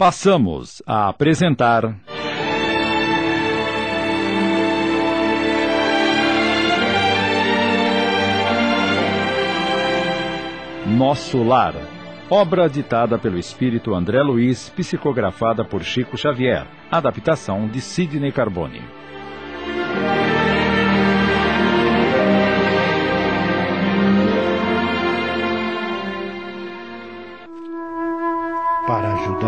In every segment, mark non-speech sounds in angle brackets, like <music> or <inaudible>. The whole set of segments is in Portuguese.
Passamos a apresentar. Nosso Lar. Obra ditada pelo espírito André Luiz, psicografada por Chico Xavier. Adaptação de Sidney Carbone.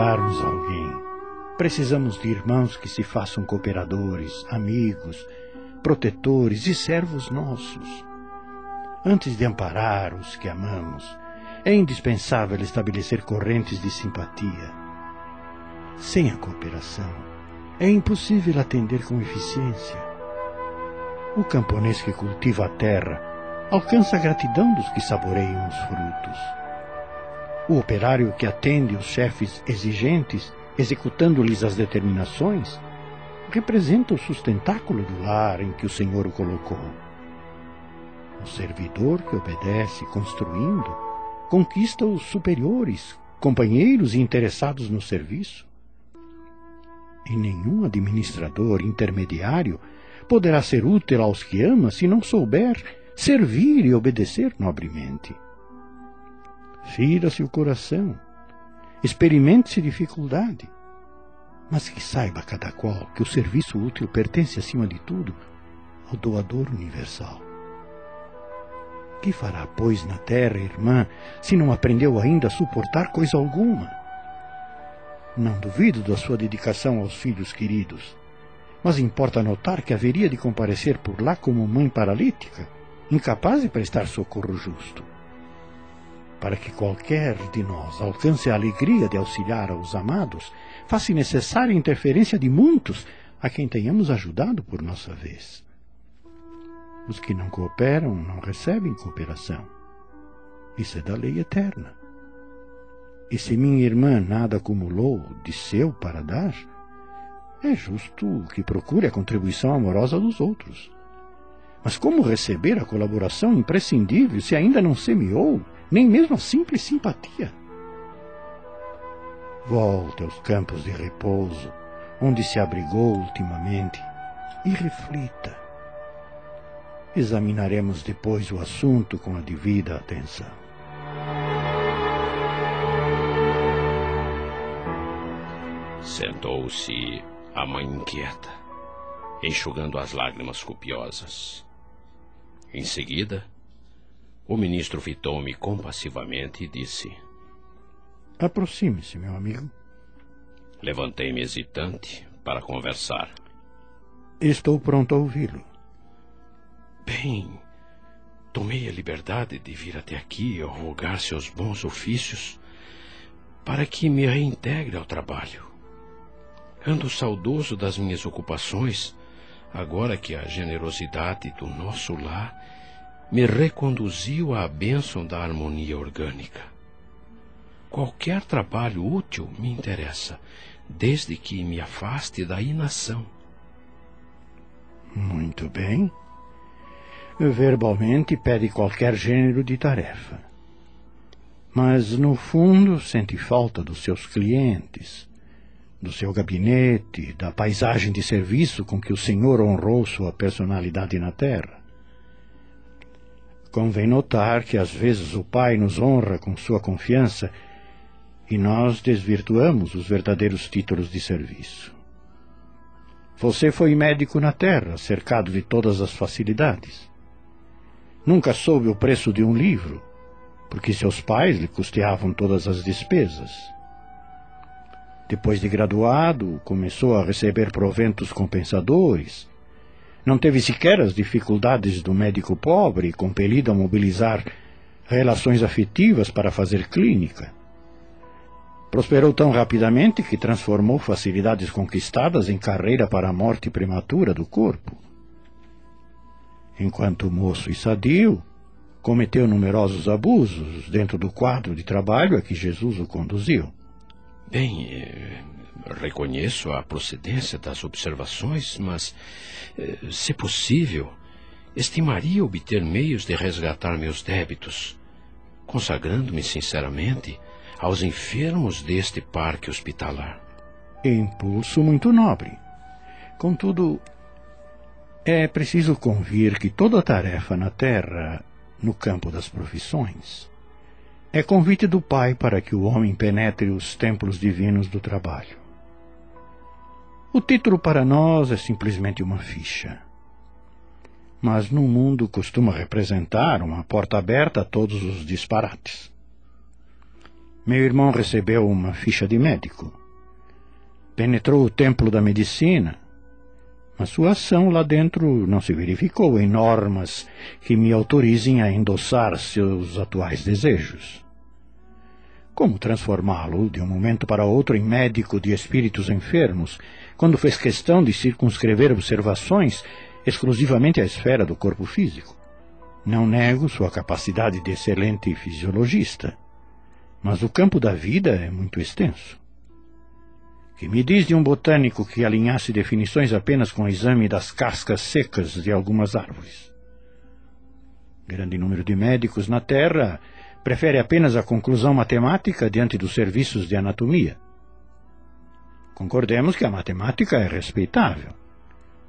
Ajudarmos alguém, precisamos de irmãos que se façam cooperadores, amigos, protetores e servos nossos. Antes de amparar os que amamos, é indispensável estabelecer correntes de simpatia. Sem a cooperação, é impossível atender com eficiência. O camponês que cultiva a terra alcança a gratidão dos que saboreiam os frutos. O operário que atende os chefes exigentes, executando-lhes as determinações, representa o sustentáculo do lar em que o Senhor o colocou. O servidor que obedece, construindo, conquista os superiores, companheiros e interessados no serviço. E nenhum administrador intermediário poderá ser útil aos que ama se não souber servir e obedecer nobremente. Fira-se o coração, experimente-se dificuldade, mas que saiba cada qual que o serviço útil pertence, acima de tudo, ao doador universal. Que fará, pois, na terra, irmã, se não aprendeu ainda a suportar coisa alguma? Não duvido da sua dedicação aos filhos queridos, mas importa notar que haveria de comparecer por lá como mãe paralítica, incapaz de prestar socorro justo. Para que qualquer de nós alcance a alegria de auxiliar aos amados, faz-se necessária a interferência de muitos a quem tenhamos ajudado por nossa vez. Os que não cooperam não recebem cooperação. Isso é da lei eterna. E se minha irmã nada acumulou de seu para dar, é justo que procure a contribuição amorosa dos outros. Mas como receber a colaboração imprescindível se ainda não semeou nem mesmo a simples simpatia? Volte aos campos de repouso, onde se abrigou ultimamente, e reflita Examinaremos depois o assunto com a devida atenção. Sentou-se a mãe inquieta, enxugando as lágrimas copiosas. Em seguida, o ministro fitou-me compassivamente e disse: Aproxime-se, meu amigo. Levantei-me hesitante para conversar. Estou pronto a ouvi-lo. Bem, tomei a liberdade de vir até aqui rogar seus bons ofícios para que me reintegre ao trabalho. Ando saudoso das minhas ocupações, agora que a generosidade do nosso lar me reconduziu à bênção da harmonia orgânica. Qualquer trabalho útil me interessa, desde que me afaste da inação. Muito bem verbalmente pede qualquer gênero de tarefa. Mas, no fundo, sente falta dos seus clientes, do seu gabinete, da paisagem de serviço com que o Senhor honrou sua personalidade na terra. Convém notar que às vezes o Pai nos honra com sua confiança e nós desvirtuamos os verdadeiros títulos de serviço. Você foi médico na terra, cercado de todas as facilidades. Nunca soube o preço de um livro, porque seus pais lhe custeavam todas as despesas. Depois de graduado, começou a receber proventos compensadores. Não teve sequer as dificuldades do médico pobre, compelido a mobilizar relações afetivas para fazer clínica. Prosperou tão rapidamente que transformou facilidades conquistadas em carreira para a morte prematura do corpo enquanto moço e sadio, cometeu numerosos abusos dentro do quadro de trabalho a que Jesus o conduziu. Bem, eh, reconheço a procedência das observações, mas, eh, se possível, estimaria obter meios de resgatar meus débitos, consagrando-me sinceramente aos enfermos deste parque hospitalar. Impulso muito nobre. Contudo, é preciso convir que toda tarefa na Terra, no campo das profissões, é convite do Pai para que o homem penetre os templos divinos do trabalho. O título para nós é simplesmente uma ficha. Mas no mundo costuma representar uma porta aberta a todos os disparates. Meu irmão recebeu uma ficha de médico. Penetrou o templo da medicina, mas sua ação lá dentro não se verificou em normas que me autorizem a endossar seus atuais desejos. Como transformá-lo de um momento para outro em médico de espíritos enfermos, quando fez questão de circunscrever observações exclusivamente à esfera do corpo físico? Não nego sua capacidade de excelente fisiologista, mas o campo da vida é muito extenso. Que me diz de um botânico que alinhasse definições apenas com o exame das cascas secas de algumas árvores? Grande número de médicos na Terra prefere apenas a conclusão matemática diante dos serviços de anatomia. Concordemos que a matemática é respeitável,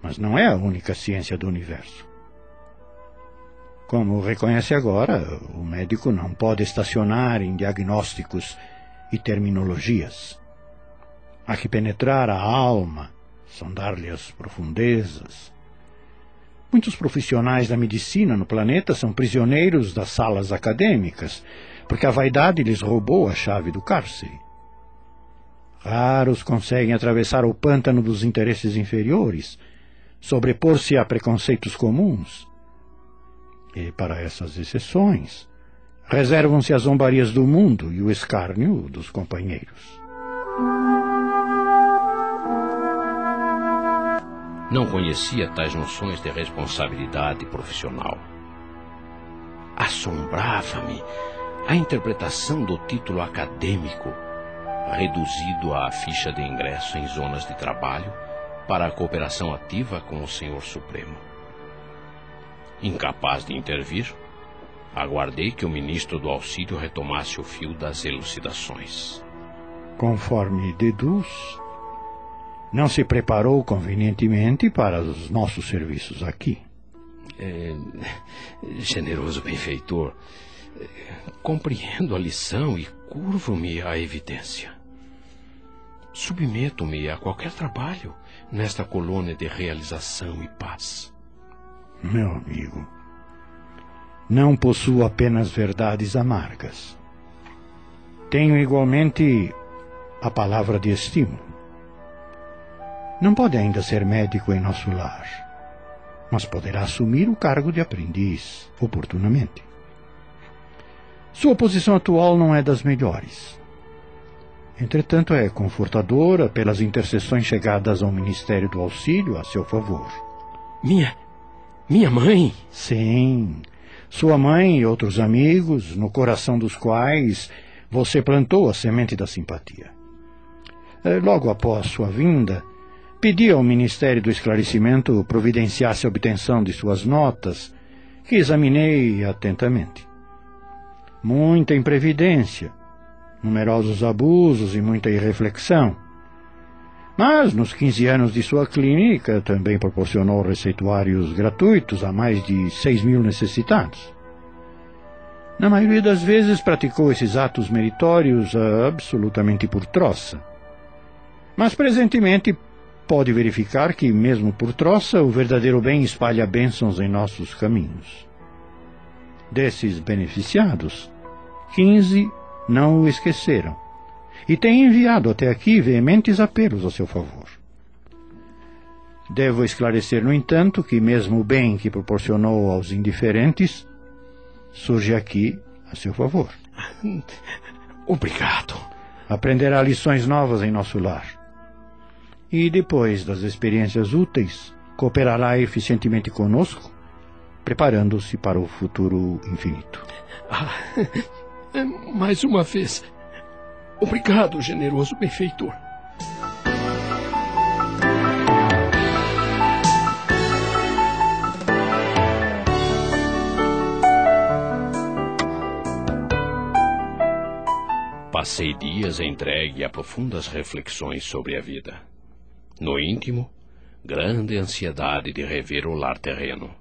mas não é a única ciência do universo. Como reconhece agora, o médico não pode estacionar em diagnósticos e terminologias. Há que penetrar a alma, sondar-lhe as profundezas, Muitos profissionais da medicina no planeta são prisioneiros das salas acadêmicas, porque a vaidade lhes roubou a chave do cárcere. Raros conseguem atravessar o pântano dos interesses inferiores, sobrepor-se a preconceitos comuns. E, para essas exceções, reservam-se as zombarias do mundo e o escárnio dos companheiros. Não conhecia tais noções de responsabilidade profissional. Assombrava-me a interpretação do título acadêmico, reduzido à ficha de ingresso em zonas de trabalho para a cooperação ativa com o Senhor Supremo. Incapaz de intervir, aguardei que o ministro do auxílio retomasse o fio das elucidações. Conforme deduz, não se preparou convenientemente para os nossos serviços aqui. É, generoso benfeitor, compreendo a lição e curvo-me à evidência. Submeto-me a qualquer trabalho nesta colônia de realização e paz. Meu amigo, não possuo apenas verdades amargas. Tenho igualmente a palavra de estímulo. Não pode ainda ser médico em nosso lar, mas poderá assumir o cargo de aprendiz oportunamente. Sua posição atual não é das melhores. Entretanto, é confortadora pelas intercessões chegadas ao Ministério do Auxílio a seu favor. Minha. minha mãe? Sim. Sua mãe e outros amigos, no coração dos quais você plantou a semente da simpatia. Eh, logo após sua vinda, Pedi ao Ministério do Esclarecimento providenciasse a obtenção de suas notas, que examinei atentamente. Muita imprevidência, numerosos abusos e muita irreflexão. Mas, nos 15 anos de sua clínica, também proporcionou receituários gratuitos a mais de 6 mil necessitados. Na maioria das vezes, praticou esses atos meritórios absolutamente por troça. Mas, presentemente, pode verificar que, mesmo por troça, o verdadeiro bem espalha bênçãos em nossos caminhos. Desses beneficiados, quinze não o esqueceram e têm enviado até aqui veementes apelos a seu favor. Devo esclarecer, no entanto, que mesmo o bem que proporcionou aos indiferentes surge aqui a seu favor. Obrigado. Aprenderá lições novas em nosso lar e depois das experiências úteis, cooperará eficientemente conosco, preparando-se para o futuro infinito. Ah, <laughs> mais uma vez, obrigado, generoso benfeitor. Passei dias entregue a profundas reflexões sobre a vida. No íntimo, grande ansiedade de rever o lar terreno.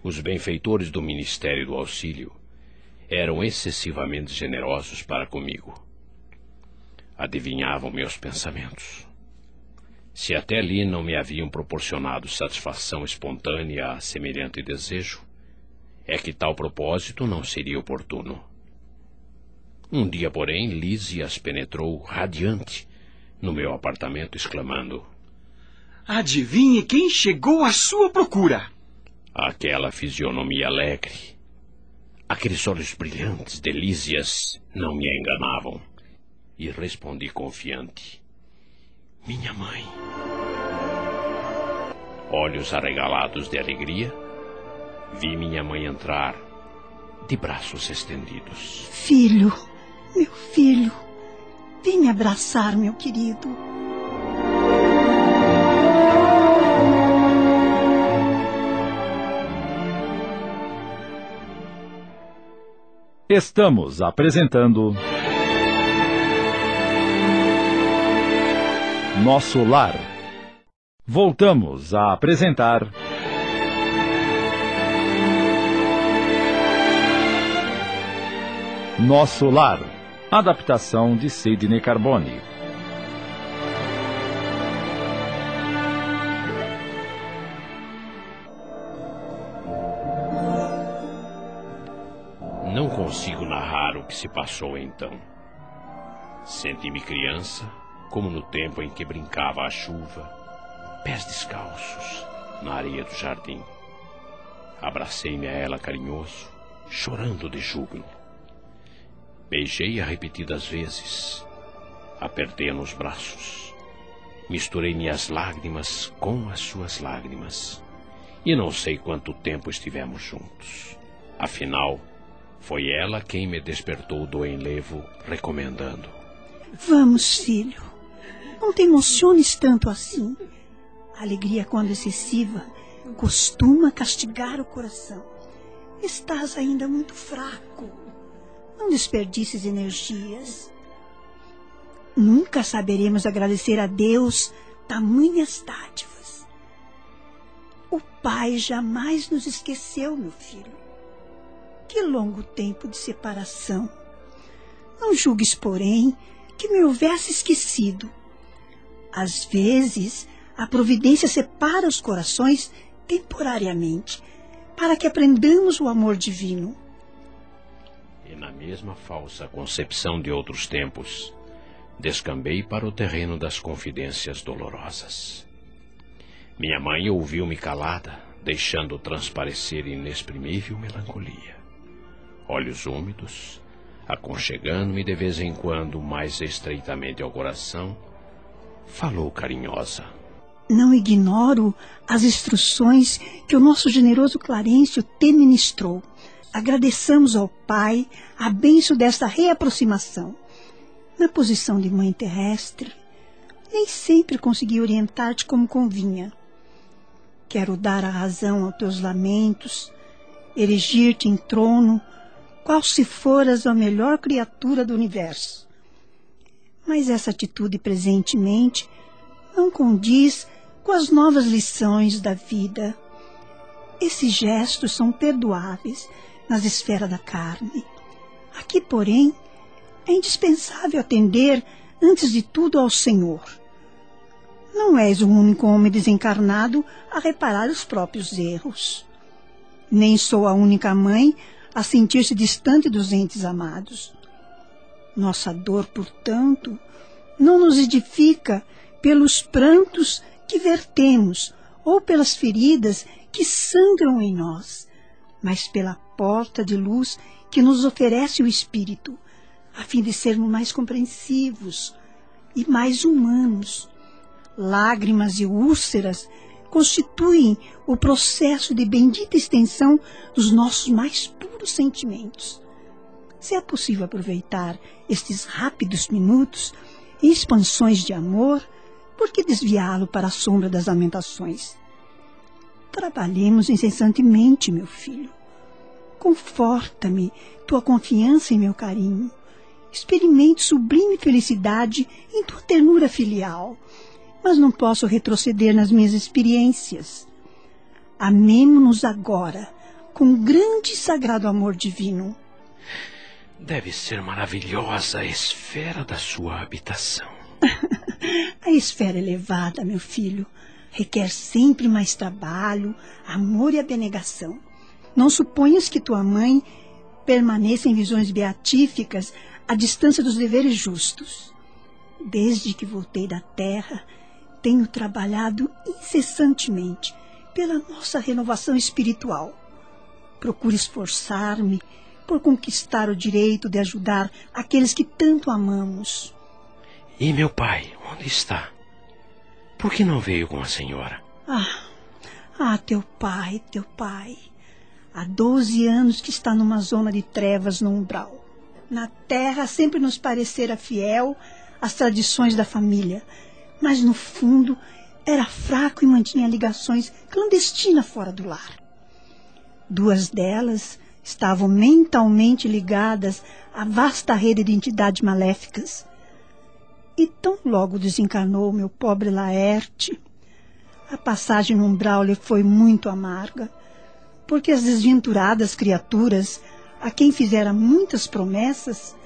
Os benfeitores do Ministério do Auxílio eram excessivamente generosos para comigo. Adivinhavam meus pensamentos. Se até ali não me haviam proporcionado satisfação espontânea a semelhante desejo, é que tal propósito não seria oportuno. Um dia, porém, Lísias penetrou radiante no meu apartamento, exclamando: Adivinhe quem chegou à sua procura? Aquela fisionomia alegre, aqueles olhos brilhantes de Lísias não me enganavam. E respondi confiante: Minha mãe. Olhos arregalados de alegria, vi minha mãe entrar de braços estendidos. Filho, meu filho, vem me abraçar, meu querido. Estamos apresentando. Nosso Lar. Voltamos a apresentar. Nosso Lar. Adaptação de Sidney Carbone. Não consigo narrar o que se passou então. Senti-me criança, como no tempo em que brincava à chuva, pés descalços, na areia do jardim. Abracei-me a ela carinhoso, chorando de júbilo. Beijei-a repetidas vezes, apertei-a nos braços, misturei minhas lágrimas com as suas lágrimas, e não sei quanto tempo estivemos juntos. Afinal, foi ela quem me despertou do enlevo, recomendando: Vamos, filho. Não te emociones tanto assim. A alegria, quando excessiva, costuma castigar o coração. Estás ainda muito fraco. Não desperdices energias. Nunca saberemos agradecer a Deus tamanhas dádivas. O Pai jamais nos esqueceu, meu filho. Que longo tempo de separação. Não julgues, porém, que me houvesse esquecido. Às vezes, a providência separa os corações temporariamente, para que aprendamos o amor divino. E na mesma falsa concepção de outros tempos, descambei para o terreno das confidências dolorosas. Minha mãe ouviu-me calada, deixando transparecer inexprimível melancolia olhos úmidos, aconchegando-me de vez em quando mais estreitamente ao coração, falou carinhosa. Não ignoro as instruções que o nosso generoso Clarencio te ministrou. Agradeçamos ao Pai a benção desta reaproximação. Na posição de mãe terrestre, nem sempre consegui orientar-te como convinha. Quero dar a razão aos teus lamentos, erigir-te em trono qual se foras a melhor criatura do universo. Mas essa atitude presentemente não condiz com as novas lições da vida. Esses gestos são perdoáveis nas esferas da carne. Aqui, porém, é indispensável atender, antes de tudo, ao Senhor. Não és o único homem desencarnado a reparar os próprios erros. Nem sou a única mãe a sentir-se distante dos entes amados. Nossa dor, portanto, não nos edifica pelos prantos que vertemos ou pelas feridas que sangram em nós, mas pela porta de luz que nos oferece o Espírito, a fim de sermos mais compreensivos e mais humanos. Lágrimas e úlceras constituem o processo de bendita extensão dos nossos mais puros sentimentos. Se é possível aproveitar estes rápidos minutos em expansões de amor, por que desviá-lo para a sombra das lamentações? Trabalhemos incessantemente, meu filho. Conforta-me tua confiança em meu carinho. Experimento sublime felicidade em tua ternura filial, mas não posso retroceder nas minhas experiências. Amemo-nos agora, com grande e sagrado amor divino. Deve ser maravilhosa a esfera da sua habitação. <laughs> a esfera elevada, meu filho, requer sempre mais trabalho, amor e abnegação. Não suponhas que tua mãe permaneça em visões beatíficas à distância dos deveres justos. Desde que voltei da terra, tenho trabalhado incessantemente pela nossa renovação espiritual. Procuro esforçar-me por conquistar o direito de ajudar aqueles que tanto amamos. E meu pai, onde está? Por que não veio com a senhora? Ah, ah, teu pai, teu pai. Há doze anos que está numa zona de trevas no umbral. Na terra sempre nos parecera fiel às tradições da família, mas no fundo era fraco e mantinha ligações clandestinas fora do lar. Duas delas estavam mentalmente ligadas à vasta rede de entidades maléficas. E tão logo desencarnou meu pobre Laerte, a passagem no umbral lhe foi muito amarga porque as desventuradas criaturas, a quem fizera muitas promessas,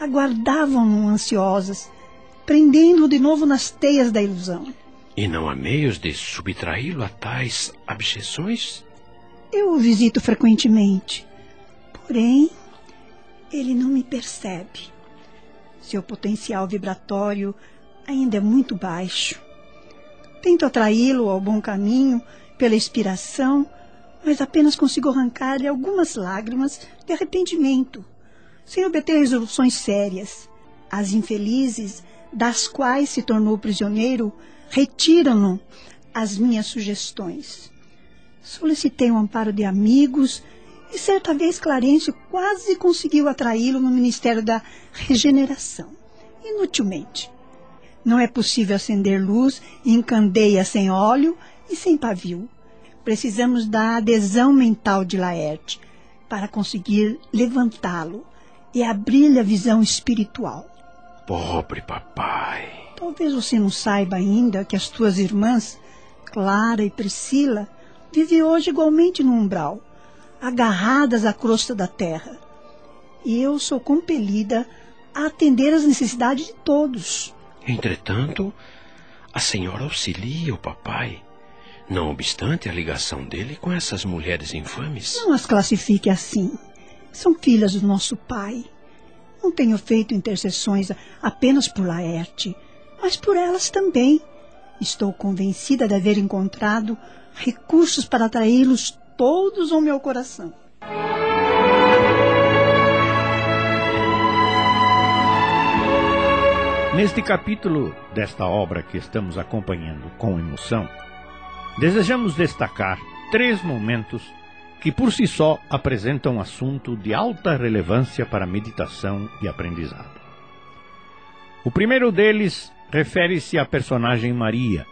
aguardavam-no ansiosas, prendendo-o de novo nas teias da ilusão. E não há meios de subtraí-lo a tais abjeções? Eu o visito frequentemente, porém, ele não me percebe. Seu potencial vibratório ainda é muito baixo. Tento atraí-lo ao bom caminho pela inspiração mas apenas consigo arrancar-lhe algumas lágrimas de arrependimento, sem obter resoluções sérias. As infelizes, das quais se tornou prisioneiro, retiram-no as minhas sugestões. Solicitei o um amparo de amigos e certa vez Clarêncio quase conseguiu atraí-lo no Ministério da Regeneração, inutilmente. Não é possível acender luz em candeia sem óleo e sem pavio. Precisamos da adesão mental de Laerte para conseguir levantá-lo e abrir-lhe a visão espiritual. Pobre papai. Talvez você não saiba ainda que as tuas irmãs, Clara e Priscila, vivem hoje igualmente no umbral, agarradas à crosta da terra. E eu sou compelida a atender às necessidades de todos. Entretanto, a senhora auxilia o papai não obstante a ligação dele com essas mulheres infames. Não as classifique assim. São filhas do nosso pai. Não tenho feito intercessões apenas por Laerte, mas por elas também. Estou convencida de haver encontrado recursos para atraí-los todos ao meu coração. Neste capítulo desta obra que estamos acompanhando com emoção, desejamos destacar três momentos que por si só apresentam um assunto de alta relevância para meditação e aprendizado. O primeiro deles refere-se à personagem Maria,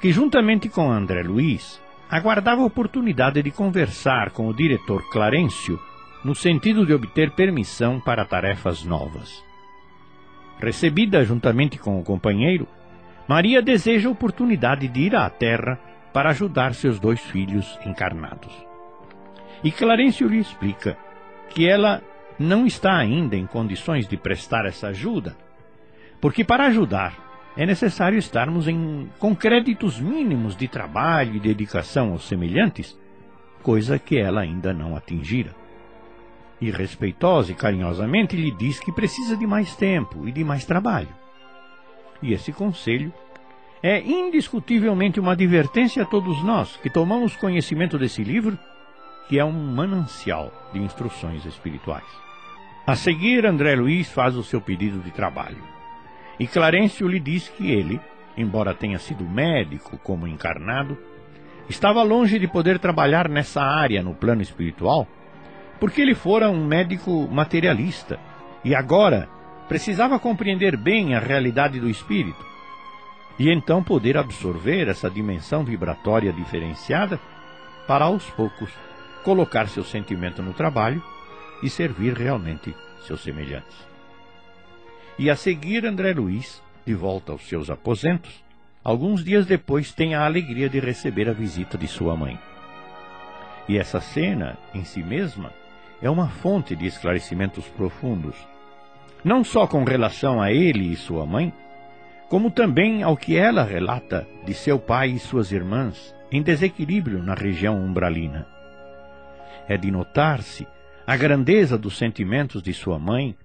que juntamente com André Luiz aguardava a oportunidade de conversar com o diretor Clarencio no sentido de obter permissão para tarefas novas. Recebida juntamente com o companheiro, Maria deseja a oportunidade de ir à Terra para ajudar seus dois filhos encarnados. E Clarencio lhe explica que ela não está ainda em condições de prestar essa ajuda, porque para ajudar é necessário estarmos em, com créditos mínimos de trabalho e dedicação aos semelhantes, coisa que ela ainda não atingira. E respeitosa e carinhosamente lhe diz que precisa de mais tempo e de mais trabalho. E esse conselho é indiscutivelmente uma advertência a todos nós que tomamos conhecimento desse livro, que é um manancial de instruções espirituais. A seguir, André Luiz faz o seu pedido de trabalho. E Clarencio lhe diz que ele, embora tenha sido médico como encarnado, estava longe de poder trabalhar nessa área no plano espiritual, porque ele fora um médico materialista e agora precisava compreender bem a realidade do espírito e então poder absorver essa dimensão vibratória diferenciada para aos poucos colocar seu sentimento no trabalho e servir realmente seus semelhantes. E a seguir, André Luiz, de volta aos seus aposentos, alguns dias depois tem a alegria de receber a visita de sua mãe. E essa cena, em si mesma, é uma fonte de esclarecimentos profundos, não só com relação a ele e sua mãe, como também ao que ela relata de seu pai e suas irmãs em desequilíbrio na região umbralina. É de notar-se a grandeza dos sentimentos de sua mãe,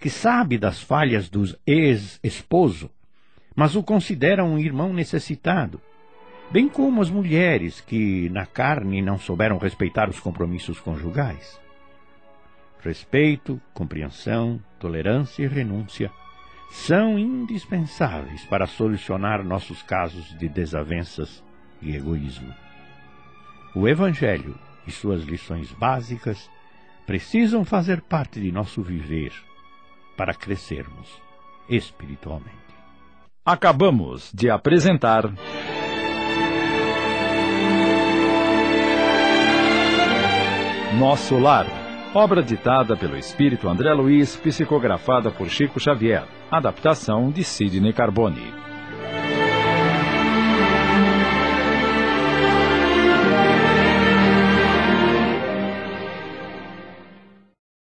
que sabe das falhas do ex-esposo, mas o considera um irmão necessitado, bem como as mulheres que, na carne, não souberam respeitar os compromissos conjugais. Respeito, compreensão, tolerância e renúncia são indispensáveis para solucionar nossos casos de desavenças e egoísmo. O Evangelho e suas lições básicas precisam fazer parte de nosso viver para crescermos espiritualmente. Acabamos de apresentar. Nosso Lar, obra ditada pelo espírito André Luiz, psicografada por Chico Xavier, adaptação de Sidney Carbone.